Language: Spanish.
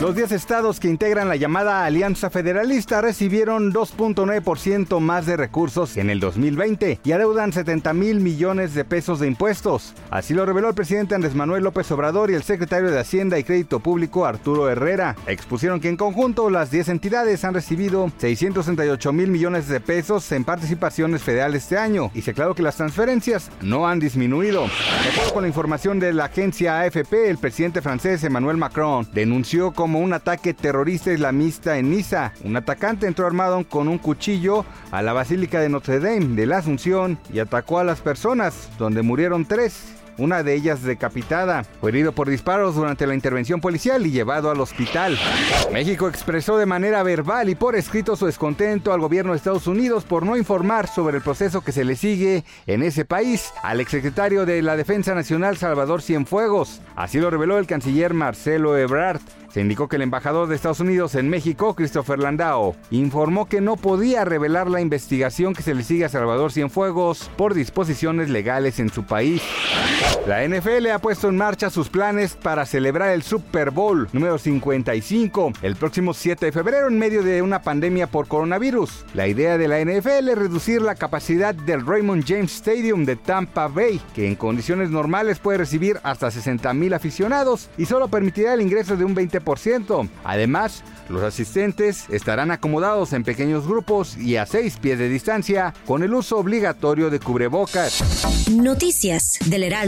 Los 10 estados que integran la llamada Alianza Federalista recibieron 2.9% más de recursos en el 2020 y adeudan 70 mil millones de pesos de impuestos. Así lo reveló el presidente Andrés Manuel López Obrador y el secretario de Hacienda y Crédito Público Arturo Herrera. Expusieron que en conjunto las 10 entidades han recibido 668 mil millones de pesos en participaciones federales este año y se aclaró que las transferencias no han disminuido. De acuerdo con la información de la agencia AFP, el presidente francés Emmanuel Macron denunció como como un ataque terrorista islamista en Niza. Un atacante entró armado con un cuchillo a la Basílica de Notre Dame de la Asunción y atacó a las personas, donde murieron tres una de ellas decapitada. Fue herido por disparos durante la intervención policial y llevado al hospital. México expresó de manera verbal y por escrito su descontento al gobierno de Estados Unidos por no informar sobre el proceso que se le sigue en ese país al exsecretario de la Defensa Nacional Salvador Cienfuegos. Así lo reveló el canciller Marcelo Ebrard. Se indicó que el embajador de Estados Unidos en México, Christopher Landau, informó que no podía revelar la investigación que se le sigue a Salvador Cienfuegos por disposiciones legales en su país. La NFL ha puesto en marcha sus planes para celebrar el Super Bowl número 55 el próximo 7 de febrero en medio de una pandemia por coronavirus. La idea de la NFL es reducir la capacidad del Raymond James Stadium de Tampa Bay, que en condiciones normales puede recibir hasta 60 mil aficionados y solo permitirá el ingreso de un 20%. Además, los asistentes estarán acomodados en pequeños grupos y a 6 pies de distancia con el uso obligatorio de cubrebocas. Noticias del